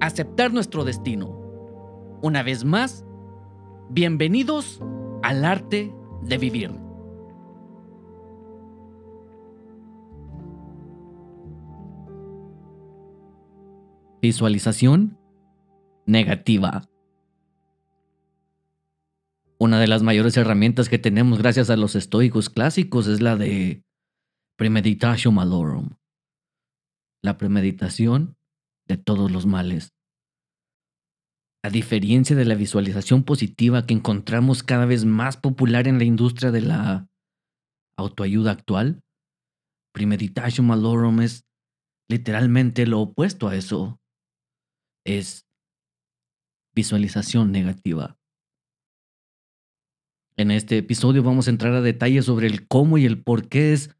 aceptar nuestro destino. Una vez más, bienvenidos al arte de vivir. Visualización negativa. Una de las mayores herramientas que tenemos gracias a los estoicos clásicos es la de premeditatio malorum. La premeditación de todos los males. A diferencia de la visualización positiva que encontramos cada vez más popular en la industria de la autoayuda actual, premeditatio malorum es literalmente lo opuesto a eso. Es visualización negativa. En este episodio vamos a entrar a detalles sobre el cómo y el por qué es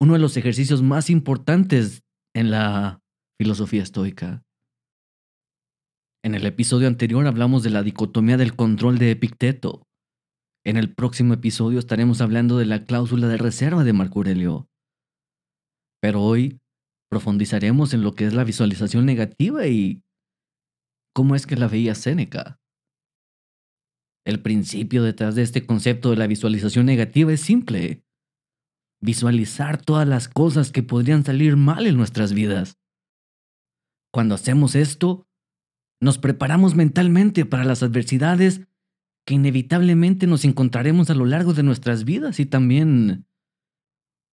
uno de los ejercicios más importantes en la filosofía estoica. En el episodio anterior hablamos de la dicotomía del control de Epicteto. En el próximo episodio estaremos hablando de la cláusula de reserva de Marco Aurelio. Pero hoy profundizaremos en lo que es la visualización negativa y cómo es que la veía Séneca. El principio detrás de este concepto de la visualización negativa es simple. Visualizar todas las cosas que podrían salir mal en nuestras vidas. Cuando hacemos esto, nos preparamos mentalmente para las adversidades que inevitablemente nos encontraremos a lo largo de nuestras vidas y también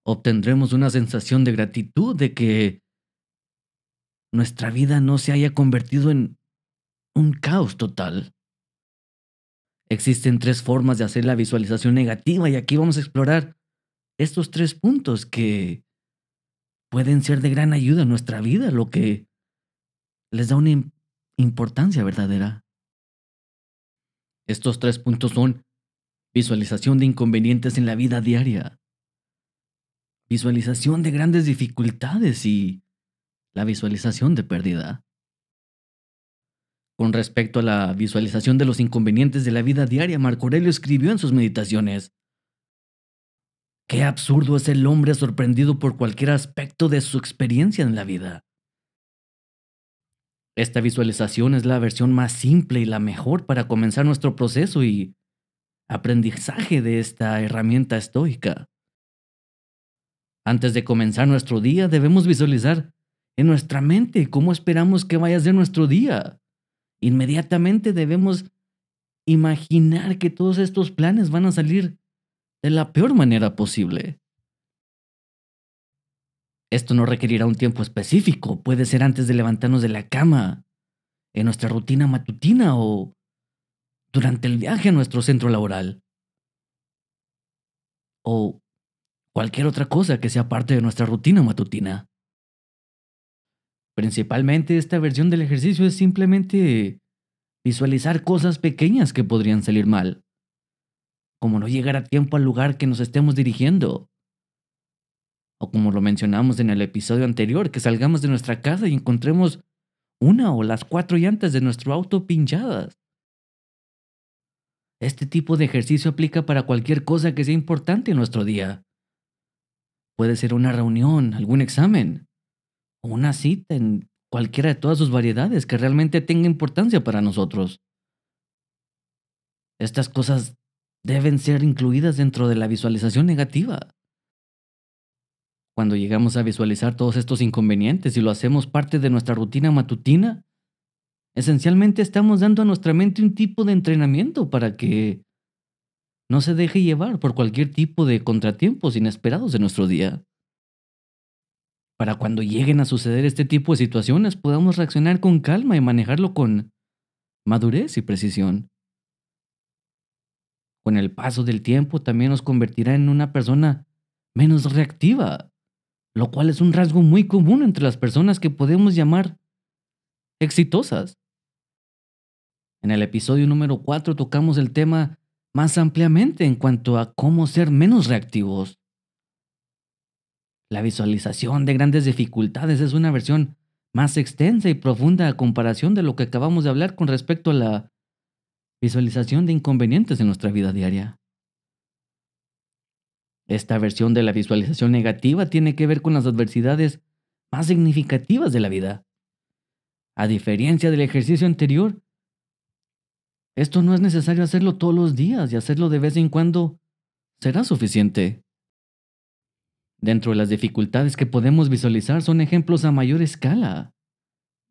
obtendremos una sensación de gratitud de que nuestra vida no se haya convertido en un caos total. Existen tres formas de hacer la visualización negativa y aquí vamos a explorar estos tres puntos que pueden ser de gran ayuda en nuestra vida, lo que les da una importancia verdadera. Estos tres puntos son visualización de inconvenientes en la vida diaria, visualización de grandes dificultades y la visualización de pérdida. Con respecto a la visualización de los inconvenientes de la vida diaria, Marco Aurelio escribió en sus meditaciones, Qué absurdo es el hombre sorprendido por cualquier aspecto de su experiencia en la vida. Esta visualización es la versión más simple y la mejor para comenzar nuestro proceso y aprendizaje de esta herramienta estoica. Antes de comenzar nuestro día debemos visualizar en nuestra mente cómo esperamos que vaya a ser nuestro día. Inmediatamente debemos imaginar que todos estos planes van a salir de la peor manera posible. Esto no requerirá un tiempo específico, puede ser antes de levantarnos de la cama, en nuestra rutina matutina o durante el viaje a nuestro centro laboral. O cualquier otra cosa que sea parte de nuestra rutina matutina. Principalmente esta versión del ejercicio es simplemente visualizar cosas pequeñas que podrían salir mal, como no llegar a tiempo al lugar que nos estemos dirigiendo, o como lo mencionamos en el episodio anterior, que salgamos de nuestra casa y encontremos una o las cuatro llantas de nuestro auto pinchadas. Este tipo de ejercicio aplica para cualquier cosa que sea importante en nuestro día. Puede ser una reunión, algún examen, o una cita en cualquiera de todas sus variedades que realmente tenga importancia para nosotros. Estas cosas deben ser incluidas dentro de la visualización negativa. Cuando llegamos a visualizar todos estos inconvenientes y lo hacemos parte de nuestra rutina matutina, esencialmente estamos dando a nuestra mente un tipo de entrenamiento para que no se deje llevar por cualquier tipo de contratiempos inesperados de nuestro día. Para cuando lleguen a suceder este tipo de situaciones podamos reaccionar con calma y manejarlo con madurez y precisión. Con el paso del tiempo también nos convertirá en una persona menos reactiva lo cual es un rasgo muy común entre las personas que podemos llamar exitosas. En el episodio número 4 tocamos el tema más ampliamente en cuanto a cómo ser menos reactivos. La visualización de grandes dificultades es una versión más extensa y profunda a comparación de lo que acabamos de hablar con respecto a la visualización de inconvenientes en nuestra vida diaria. Esta versión de la visualización negativa tiene que ver con las adversidades más significativas de la vida. A diferencia del ejercicio anterior, esto no es necesario hacerlo todos los días y hacerlo de vez en cuando será suficiente. Dentro de las dificultades que podemos visualizar son ejemplos a mayor escala.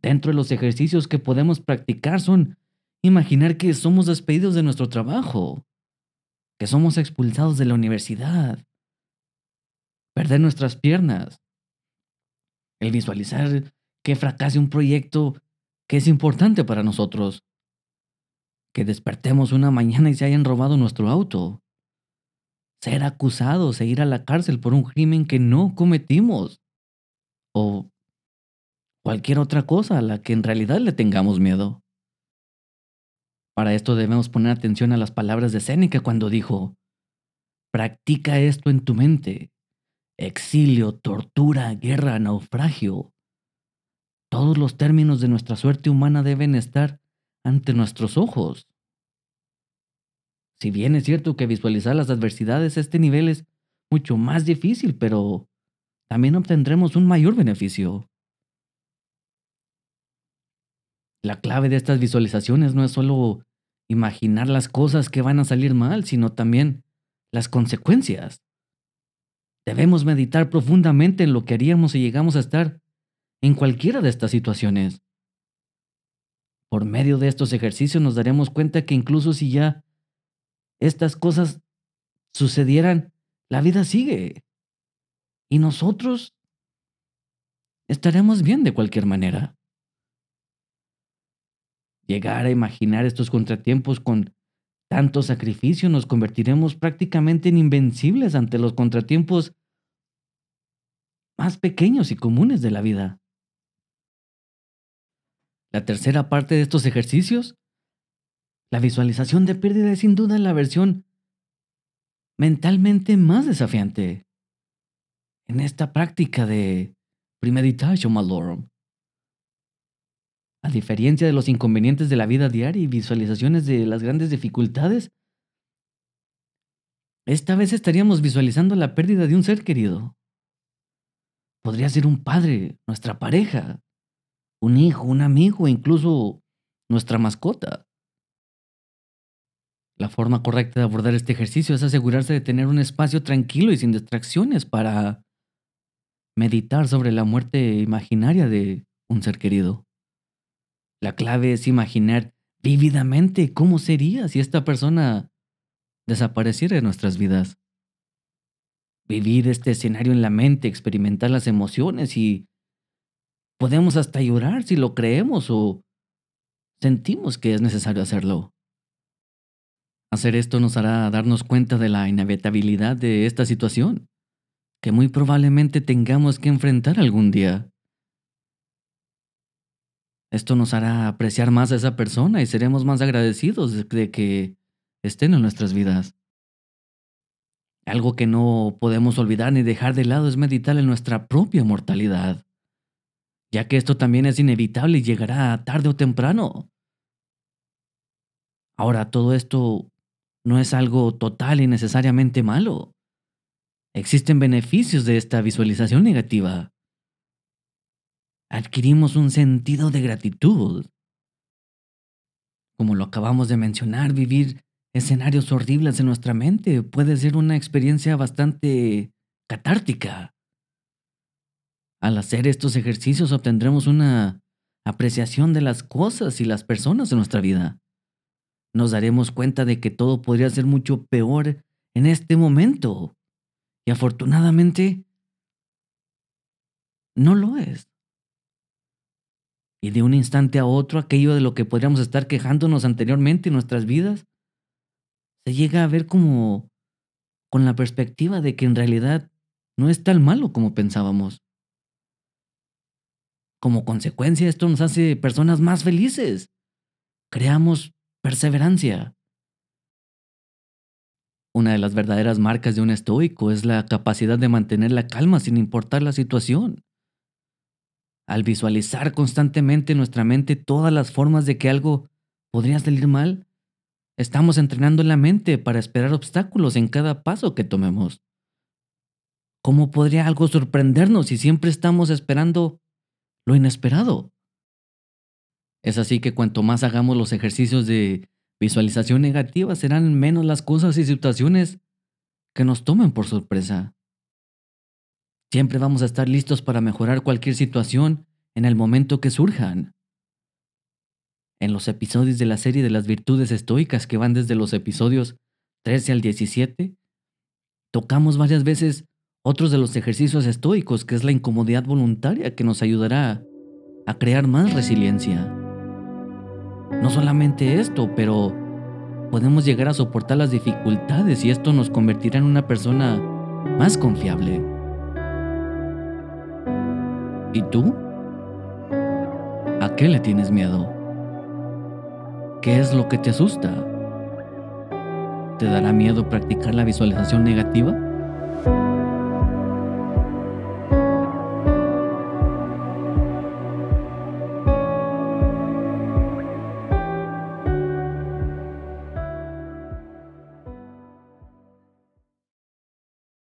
Dentro de los ejercicios que podemos practicar son imaginar que somos despedidos de nuestro trabajo, que somos expulsados de la universidad, perder nuestras piernas, el visualizar que fracase un proyecto que es importante para nosotros, que despertemos una mañana y se hayan robado nuestro auto, ser acusados e ir a la cárcel por un crimen que no cometimos, o cualquier otra cosa a la que en realidad le tengamos miedo. Para esto debemos poner atención a las palabras de Séneca cuando dijo, practica esto en tu mente, exilio, tortura, guerra, naufragio. Todos los términos de nuestra suerte humana deben estar ante nuestros ojos. Si bien es cierto que visualizar las adversidades a este nivel es mucho más difícil, pero también obtendremos un mayor beneficio. La clave de estas visualizaciones no es solo imaginar las cosas que van a salir mal, sino también las consecuencias. Debemos meditar profundamente en lo que haríamos si llegamos a estar en cualquiera de estas situaciones. Por medio de estos ejercicios nos daremos cuenta que incluso si ya estas cosas sucedieran, la vida sigue. Y nosotros estaremos bien de cualquier manera. Llegar a imaginar estos contratiempos con tanto sacrificio nos convertiremos prácticamente en invencibles ante los contratiempos más pequeños y comunes de la vida. La tercera parte de estos ejercicios, la visualización de pérdida es sin duda la versión mentalmente más desafiante. En esta práctica de premeditation malorum, a diferencia de los inconvenientes de la vida diaria y visualizaciones de las grandes dificultades, esta vez estaríamos visualizando la pérdida de un ser querido. Podría ser un padre, nuestra pareja, un hijo, un amigo, incluso nuestra mascota. La forma correcta de abordar este ejercicio es asegurarse de tener un espacio tranquilo y sin distracciones para meditar sobre la muerte imaginaria de un ser querido. La clave es imaginar vívidamente cómo sería si esta persona desapareciera de nuestras vidas. Vivir este escenario en la mente, experimentar las emociones y podemos hasta llorar si lo creemos o sentimos que es necesario hacerlo. Hacer esto nos hará darnos cuenta de la inevitabilidad de esta situación, que muy probablemente tengamos que enfrentar algún día. Esto nos hará apreciar más a esa persona y seremos más agradecidos de que estén en nuestras vidas. Algo que no podemos olvidar ni dejar de lado es meditar en nuestra propia mortalidad, ya que esto también es inevitable y llegará tarde o temprano. Ahora, todo esto no es algo total y necesariamente malo. Existen beneficios de esta visualización negativa. Adquirimos un sentido de gratitud. Como lo acabamos de mencionar, vivir escenarios horribles en nuestra mente puede ser una experiencia bastante catártica. Al hacer estos ejercicios obtendremos una apreciación de las cosas y las personas de nuestra vida nos daremos cuenta de que todo podría ser mucho peor en este momento. Y afortunadamente, no lo es. Y de un instante a otro, aquello de lo que podríamos estar quejándonos anteriormente en nuestras vidas, se llega a ver como con la perspectiva de que en realidad no es tan malo como pensábamos. Como consecuencia, esto nos hace personas más felices. Creamos perseverancia. Una de las verdaderas marcas de un estoico es la capacidad de mantener la calma sin importar la situación. Al visualizar constantemente en nuestra mente todas las formas de que algo podría salir mal, estamos entrenando la mente para esperar obstáculos en cada paso que tomemos. ¿Cómo podría algo sorprendernos si siempre estamos esperando lo inesperado? Es así que cuanto más hagamos los ejercicios de visualización negativa, serán menos las cosas y situaciones que nos tomen por sorpresa. Siempre vamos a estar listos para mejorar cualquier situación en el momento que surjan. En los episodios de la serie de las virtudes estoicas que van desde los episodios 13 al 17, tocamos varias veces otros de los ejercicios estoicos, que es la incomodidad voluntaria que nos ayudará a crear más resiliencia. No solamente esto, pero podemos llegar a soportar las dificultades y esto nos convertirá en una persona más confiable. ¿Y tú? ¿A qué le tienes miedo? ¿Qué es lo que te asusta? ¿Te dará miedo practicar la visualización negativa?